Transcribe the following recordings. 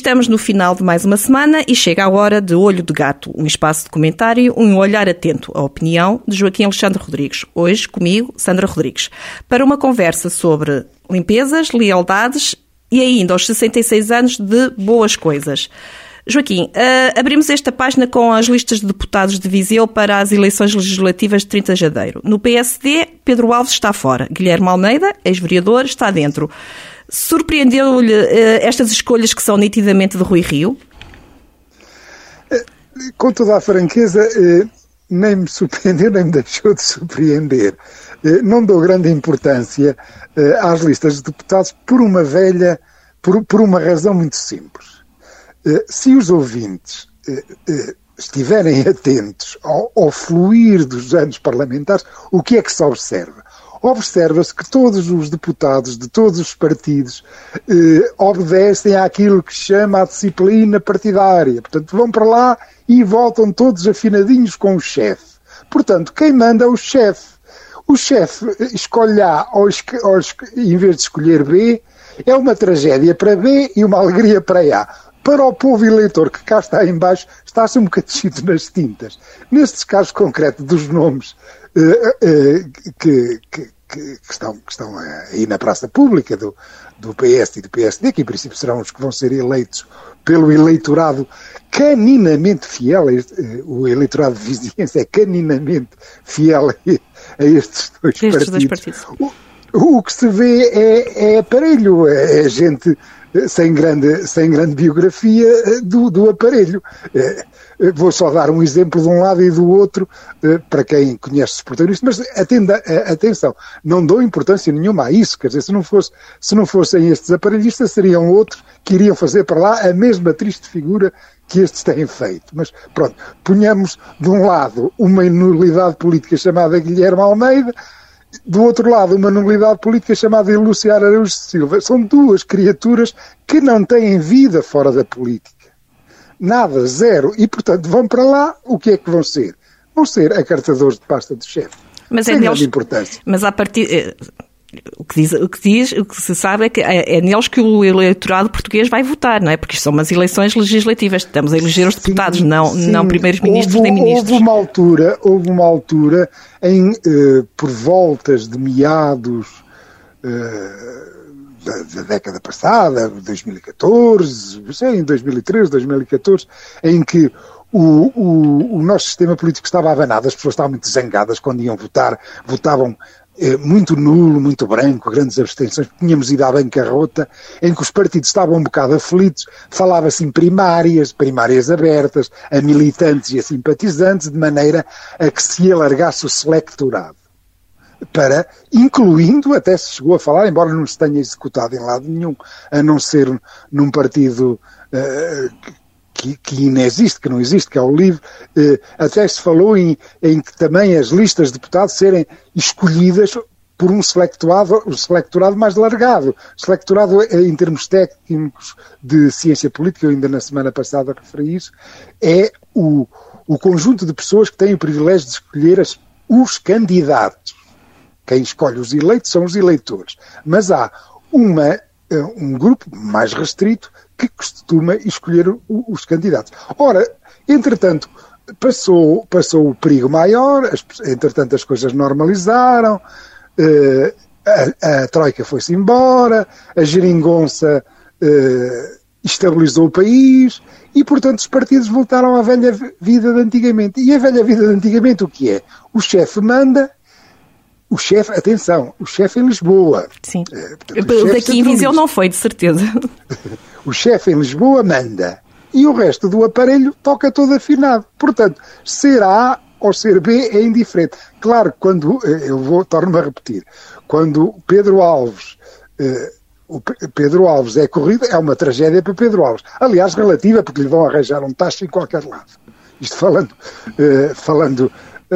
Estamos no final de mais uma semana e chega a hora de Olho de Gato, um espaço de comentário, um olhar atento à opinião de Joaquim Alexandre Rodrigues. Hoje, comigo, Sandra Rodrigues, para uma conversa sobre limpezas, lealdades e ainda aos 66 anos de boas coisas. Joaquim, uh, abrimos esta página com as listas de deputados de Viseu para as eleições legislativas de 30 de janeiro. No PSD, Pedro Alves está fora. Guilherme Almeida, ex-vereador, está dentro. Surpreendeu-lhe uh, estas escolhas que são nitidamente de Rui Rio? Com toda a franqueza, uh, nem me surpreendeu, nem me deixou de surpreender. Não dou grande importância às listas de deputados por uma velha, por, por uma razão muito simples. Se os ouvintes estiverem atentos ao, ao fluir dos anos parlamentares, o que é que se observa? Observa-se que todos os deputados de todos os partidos eh, obedecem àquilo que chama a disciplina partidária. Portanto, vão para lá e voltam todos afinadinhos com o chefe. Portanto, quem manda é o chefe. O chefe escolhe A ou, ou, em vez de escolher B, é uma tragédia para B e uma alegria para A. Para o povo eleitor que cá está em baixo, está-se um bocadinho nas tintas. Nestes casos concretos dos nomes eh, eh, que, que, que, estão, que estão aí na praça pública do, do PS e do PSD, que em princípio serão os que vão ser eleitos pelo eleitorado caninamente fiel, eh, o eleitorado vizinhense é caninamente fiel a, estes dois estes partidos. Dois partidos. O, o, que se vê é, é aparelho, é, é gente sem grande, sem grande biografia do, do aparelho. Eh, vou só dar um exemplo de um lado e do outro, eh, para quem conhece os protagonistas, mas atenda, eh, atenção, não dou importância nenhuma a isso, quer dizer, se não, fosse, se não fossem estes aparelhistas, seriam outros que iriam fazer para lá a mesma triste figura que estes têm feito. Mas pronto, ponhamos de um lado uma nulidade política chamada Guilherme Almeida, do outro lado, uma nulidade política chamada Lúcia Araújo Silva. São duas criaturas que não têm vida fora da política. Nada, zero. E, portanto, vão para lá, o que é que vão ser? Vão ser acartadores de pasta de chefe. Mas sem é neles, importância. Mas a partir... O que, diz, o que diz, o que se sabe é que é, é, neles que o eleitorado português vai votar, não é? Porque isto são umas eleições legislativas. Estamos a eleger os deputados, sim, não, sim. não primeiros-ministros nem ministros. Houve uma altura, houve uma altura em, eh, por voltas de meados eh, da, da, década passada, 2014, em 2013, 2014, em que o, o, o, nosso sistema político estava abanado, as pessoas estavam muito zangadas quando iam votar, votavam muito nulo, muito branco, grandes abstenções, tínhamos ido à bancarrota, em que os partidos estavam um bocado aflitos, falava-se em primárias, primárias abertas, a militantes e a simpatizantes, de maneira a que se alargasse o selectorado. Para, incluindo, até se chegou a falar, embora não se tenha executado em lado nenhum, a não ser num partido uh, que, que ainda existe, que não existe, que é o LIVRE, uh, até se falou em, em que também as listas de deputados serem escolhidas por um selectorado, um selectorado mais largado. Selectorado eh, em termos técnicos de ciência política, eu ainda na semana passada referi isso, é o, o conjunto de pessoas que têm o privilégio de escolher as, os candidatos. Quem escolhe os eleitos são os eleitores. Mas há uma, eh, um grupo mais restrito que costuma escolher os candidatos. Ora, entretanto, passou, passou o perigo maior, as, entretanto as coisas normalizaram, uh, a, a, Troika foi-se embora, a geringonça uh, estabilizou o país e, portanto, os partidos voltaram à velha vida de antigamente. E a velha vida de antigamente o que é? O chefe manda o chefe, atenção, o chefe em Lisboa. Sim. É, portanto, Daqui em Viseu não foi, de certeza. o chefe em Lisboa manda. E o resto do aparelho toca todo afinado. Portanto, ser A ou ser B é indiferente. Claro, quando, eh, eu vou, torno-me a repetir, quando Pedro Alves, eh, o Pedro Alves é corrido, é uma tragédia para Pedro Alves. Aliás, relativa, porque lhe vão arranjar um taxa em qualquer lado. Isto falando, eh, falando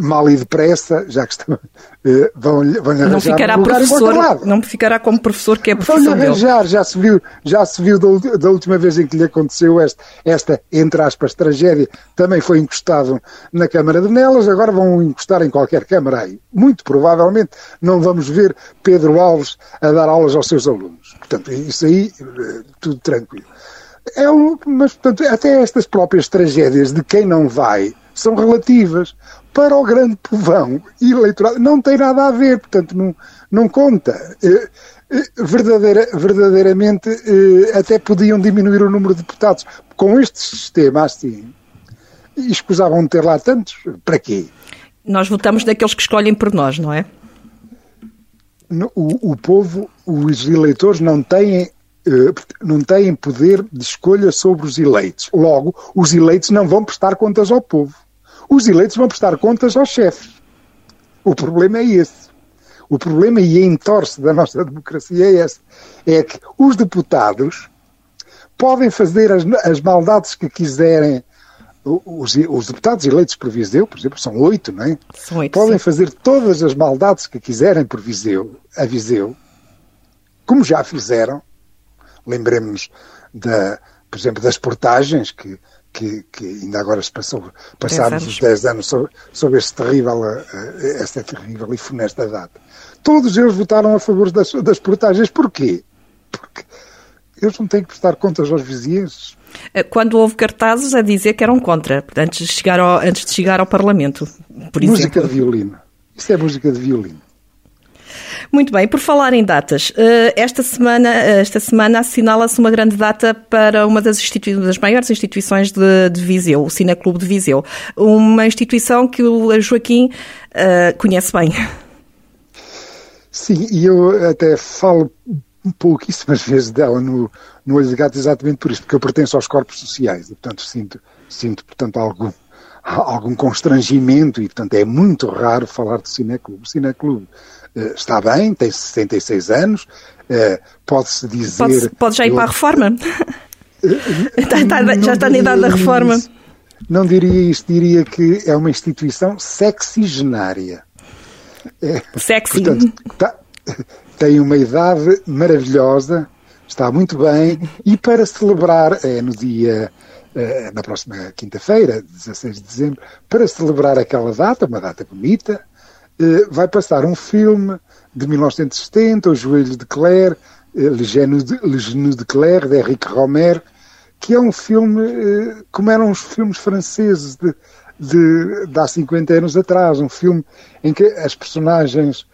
mal e depressa, já que estão, uh, vão, vão arranjar não ficará um professor, Não ficará como professor que é professor vão arranjar, já se viu, já se viu da, da, última vez em que lhe aconteceu esta, esta, entre aspas, tragédia, também foi encostado na Câmara de Nelas, agora vão encostar em qualquer Câmara aí. Muito provavelmente não vamos ver Pedro Alves a dar aulas aos seus alunos. Portanto, isso aí, uh, tudo tranquilo. É um, mas, portanto, até estas próprias tragédias de quem não vai são relativas. Para o grande povão eleitoral não tem nada a ver, portanto, não, não conta. Eh, eh, verdadeira, verdadeiramente, eh, até podiam diminuir o número de deputados. Com este sistema assim, escusavam de ter lá tantos, para quê? Nós votamos daqueles que escolhem por nós, não é? O, o povo, os eleitores não têm não têm poder de escolha sobre os eleitos. Logo, os eleitos não vão prestar contas ao povo. Os eleitos vão prestar contas aos chefes. O problema é esse. O problema e a entorse da nossa democracia é esse. É que os deputados podem fazer as, as maldades que quiserem. Os, os, deputados eleitos por Viseu, por exemplo, são oito, não é? São oito, podem sim. fazer todas as maldades que quiserem por Viseu, a Viseu, como já fizeram, Lembremos, da, por exemplo, das portagens que, que, que ainda agora se passou, passados os 10 anos sobre, sobre este terrível, eh, esta terrível e funesta data. Todos eles votaram a favor das, das portagens. Porquê? Porque eles não têm que prestar contas aos vizinhos. Eh, quando houve cartazes a dizer que eram contra, antes de chegar ao, antes de chegar ao Parlamento, por música exemplo. de violino. Isto é música de violino. Muito bem, por falar em datas, eh, esta semana, eh, esta semana assinala-se uma grande data para uma das, das maiores instituições de, de Viseu, o Cineclube de Viseu. Uma instituição que o Joaquim uh, conhece bem. Sim, e eu até falo pouquíssimas vezes dela no, no Olho de Gato exatamente por isso, porque eu pertenço aos corpos sociais e, portanto, sinto, sinto portanto, algum, algum constrangimento e, portanto, é muito raro falar de Cineclube. Cineclube está bem, tem 66 anos, eh, pode-se dizer... Pode, pode já ir para a reforma? está, está, já está na idade da reforma. Isso, não diria isto, diria que é uma instituição sexigenária. É, Sexy. Portanto, tá, tem uma idade maravilhosa, está muito bem, e para celebrar, é no dia, na próxima quinta-feira, 16 de dezembro, para celebrar aquela data, uma data bonita, eh, vai passar um filme de 1970, O Joelho de Claire, eh, Le Genou de Claire, de Henrique Romer, que é um filme eh, como eram os filmes franceses de, de, de há 50 anos atrás, um filme em que as personagens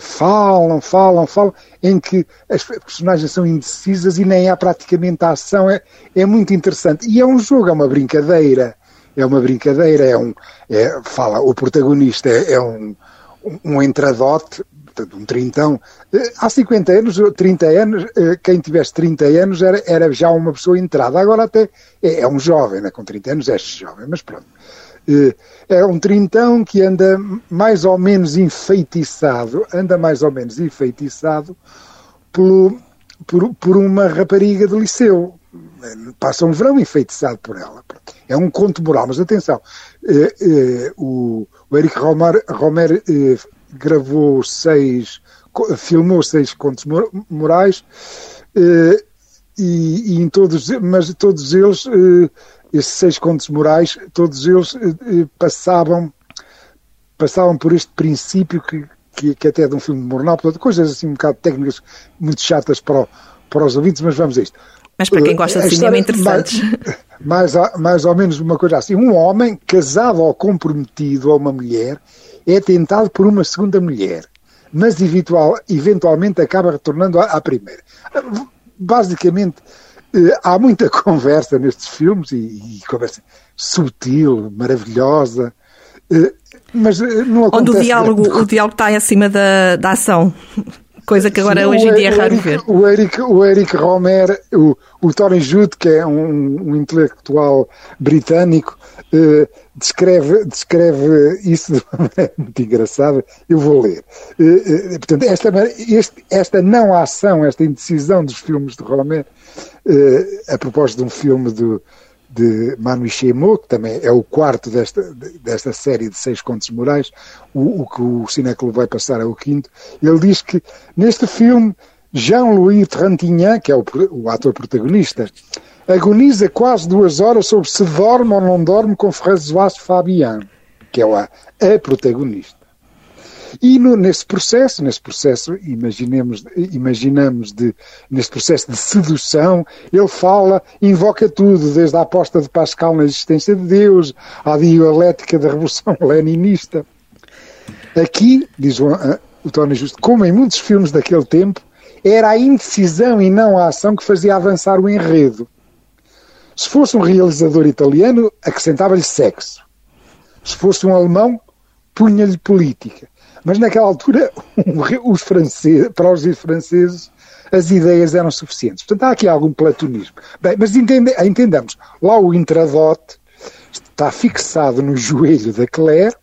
falam, falam, falam, em que as personagens são indecisas e nem há praticamente a ação, é, é muito interessante. E é um jogo, é uma brincadeira, é uma brincadeira, é um, é, fala, o protagonista é, é um, um entradote, um trintão. Eh, há 50 anos, 30 anos, eh, quem tivesse 30 anos era, era já uma pessoa entrada. Agora até é, é um jovem, né? com 30 anos é jovem, mas pronto. Eh, é um trintão que anda mais ou menos enfeitiçado, anda mais ou menos enfeitiçado por, por, por uma rapariga de liceu. Passa um verão enfeitiçado por ela. É um conto moral, mas atenção, o, o Eric Romer, Romer eh, gravou seis, filmou seis contos morais, eh, e, e, em todos, mas todos eles, eh, esses seis contos morais, todos eles eh, eh, passavam, passavam por este princípio que, que, que até é de um filme mornal, portanto, coisas assim um bocado técnicas muito chatas para, o, para os ouvintes, mas vamos a isto. Mas para quem gosta de eh, cinema interessantes. Mais, mais, mais ou menos uma coisa assim. Um homem casado ou comprometido a uma mulher é tentado por uma segunda mulher, mas eventual, eventualmente acaba retornando à, à primeira. Basicamente, eh, há muita conversa nestes filmes e, e conversa sutil, maravilhosa, eh, mas não acontece... Onde o diálogo, o diálogo está acima da, da ação coisa que agora Sim, hoje em dia é raro Eric, ver. O Eric, o Eric Romer, o, o Tony Judd, que é um, um intelectual britânico, eh, descreve, descreve isso de uma maneira muito engraçada. Eu vou ler. Eh, eh, portanto, esta, este, esta não ação, esta indecisão dos filmes de Romer, a propósito de um filme do, de Manu Chemo, que também é o quarto desta, desta série de seis contos morais, o, o que o Cineclube vai passar é o quinto. Ele diz que neste filme Jean-Louis Trintignant, que é o, o, ator protagonista, agoniza quase duas horas sobre se dorme ou não dorme com François Fabian, que é a, a protagonista. E no, nesse processo, nesse processo, imaginemos, imaginamos de, nesse processo de sedução, ele fala, invoca tudo, desde a aposta de Pascal na existência de Deus, à dialética da revolução leninista. Aqui, diz o, o Tony Justo, como em muitos filmes daquele tempo, era a indecisão e não a ação que fazia avançar o enredo. Se fosse um realizador italiano, acrescentava-lhe sexo. Se fosse um alemão, punha-lhe política. Mas naquela altura, os franceses, para os franceses, as ideias eram suficientes. Portanto, há aqui algum platonismo. Bem, mas entende, entendamos, lá o intradote está fixado no joelho da Claire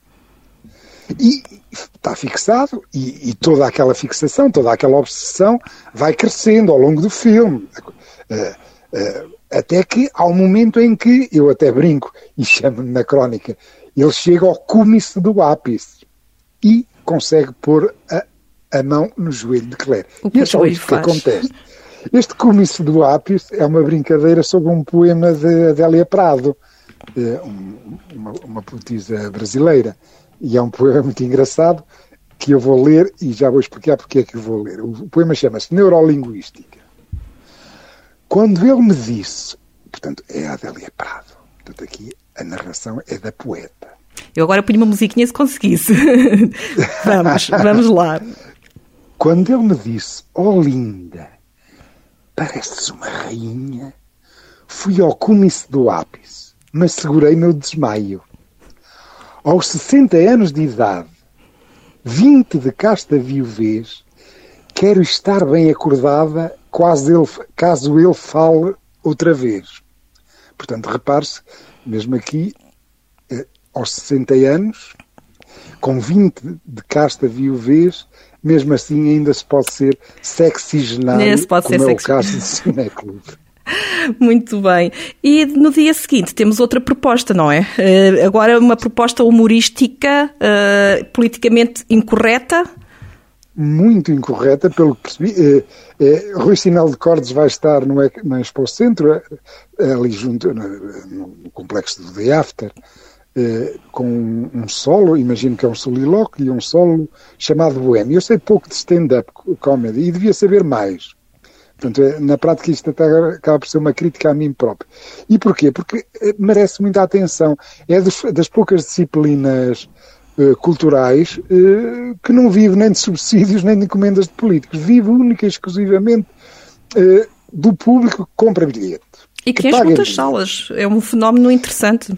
e está fixado e, e, toda aquela fixação, toda aquela obsessão vai crescendo ao longo do filme. Uh, uh, até que há um momento em que, eu até brinco e chamo-me na crónica, ele chega ao cúmice do ápice e consegue pôr a, a mão no joelho de Claire. O que e é só isto que acontece. Este cúmice do ápice é uma brincadeira sobre um poema de Adélia Prado, eh, uma, uma poetisa brasileira. E é um poema muito engraçado que eu vou ler e já vou explicar porque é que eu vou ler. O poema chama-se Neurolinguística. Quando ele me disse, portanto, é a Adélia Prado, portanto, aqui a narração é da poeta. Eu agora ponho uma musiquinha se conseguisse. vamos, vamos lá. Quando ele me disse, oh linda, pareces uma rainha, fui ao cúmice do ápice, mas segurei meu desmaio. Aos 60 anos de idade, 20 de casta viuvez, quero estar bem acordada ele, caso ele fale outra vez. Portanto, repare-se, mesmo aqui, aos 60 anos, com 20 de casta viuvez, mesmo assim ainda se pode ser sexigenário, se pode como ser é o caso do Cineclube. Muito bem. E no dia seguinte temos outra proposta, não é? Uh, agora uma proposta humorística, uh, politicamente incorreta. Muito incorreta, pelo que percebi. Uh, Rui Sinal de Cordes vai estar no, no Expo Centro, ali junto, no, no complexo do The After, eh, com um solo, imagino que é um solilóquio e um solo chamado Boêmio. Eu sei pouco de stand-up comedy e devia saber mais. Portanto, eh, na prática isto até acaba por ser uma crítica a mim próprio. E porquê? Porque eh, merece muita atenção. É dos, das poucas disciplinas uh, culturais uh, que não vive nem de subsídios nem de encomendas de políticos. Vive única e exclusivamente uh, do público que compra bilhete. E que, que enche muitas salas. É um fenómeno interessante.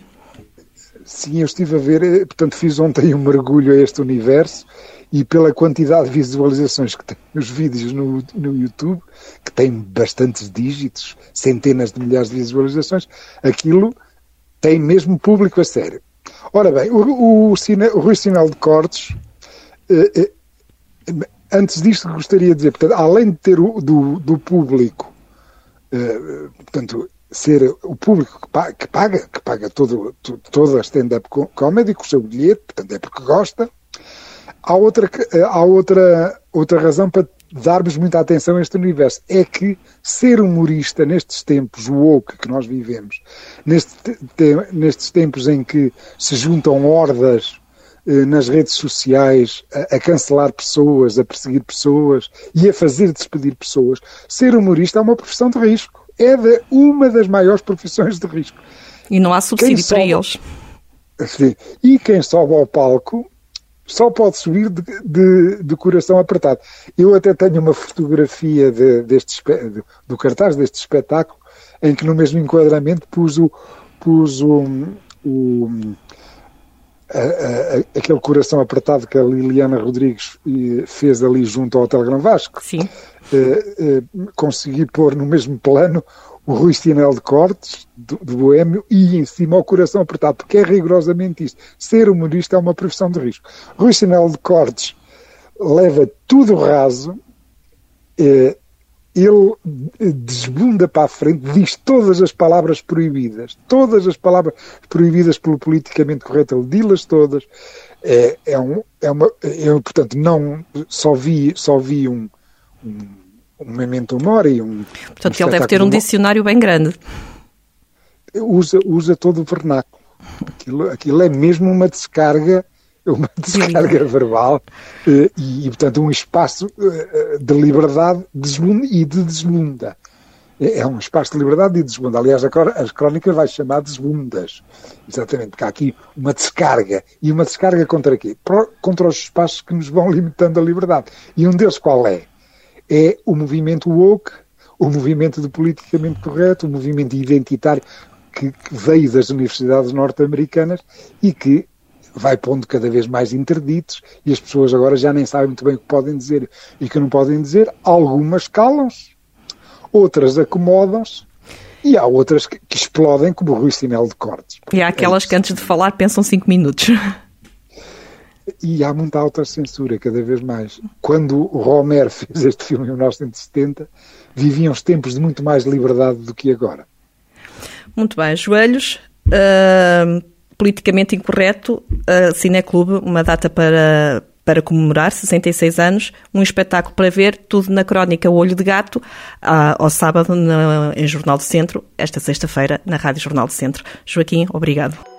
Sim, eu estive a ver, eh, portanto fiz ontem um mergulho a este universo e pela quantidade de visualizações que tem os vídeos no, no YouTube, que tem bastantes dígitos, centenas de milhares de visualizações, aquilo tem mesmo público a sério. Ora bem, o, o, o Rui Sinal de Cortes, eh, eh, antes disto gostaria de dizer, portanto, além de ter o, do, do público, eh, portanto, ser o público que paga, que paga, todo, toda a stand-up comedy com o seu bilhete, portanto é porque gosta. Há outra, há outra, outra razão para darmos muita atenção a este universo. É que ser humorista nestes tempos woke que nós vivemos, neste, te, nestes tempos em que se juntam hordas eh, nas redes sociais a, a, cancelar pessoas, a perseguir pessoas e a fazer despedir pessoas, ser humorista é uma profissão de risco é de uma das maiores profissões de risco. E não há subsídio para eles. Sim. E quem sobe ao palco só pode subir de, de, de, coração apertado. Eu até tenho uma fotografia de, deste, do cartaz deste espetáculo em que no mesmo enquadramento pus o, pus o, o a, a, aquele coração apertado que a Liliana Rodrigues eh, fez ali junto ao Telegram Vasco. Sim. Uh, uh, consegui pôr no mesmo plano o Rui Stinel de Cortes, do, do Boêmio, e em cima o coração apertado, porque é rigorosamente isto. Ser humorista é uma profissão de risco. Rui Stinel de Cortes leva tudo raso, uh, ele desbunda para a frente, diz todas as palavras proibidas, todas as palavras proibidas pelo politicamente correto, ele diz-las todas. É, é, um, é uma, eu, portanto, não só vi, só vi um, um, um memento mori, um. Portanto, um ele deve ter um dicionário bem grande. Usa, usa todo o vernáculo. Aquilo, aquilo é mesmo uma descarga uma descarga verbal eh, e, portanto, um espaço eh, de liberdade e de desbunda. É, é um espaço de liberdade e desbunda. Aliás, as crónicas vai chamar desbundas. Exatamente, porque há aqui uma descarga. E uma descarga contra quê? Contra os espaços que nos vão limitando a liberdade. E um deles qual é? É o movimento woke, o movimento de politicamente correto, o movimento identitário que, que veio das universidades norte-americanas e que vai pondo cada vez mais interditos e as pessoas agora já nem sabem muito bem o que podem dizer e o que não podem dizer. Algumas calam-se, outras acomodam-se e há outras que, que, explodem como o Rui Sinel de Cortes. E há aquelas que antes de falar pensam cinco minutos. E há muita autocensura cada vez mais. Quando o Romero fez este filme em 1970, viviam os tempos de muito mais liberdade do que agora. Muito bem, joelhos. Uh politicamente incorreto, a Cineclube, uma data para, para comemorar 66 anos, um espetáculo para ver, tudo na crónica Olho de Gato, ao sábado no, em Jornal do Centro, esta sexta-feira na Rádio Jornal do Centro. Joaquim, obrigado.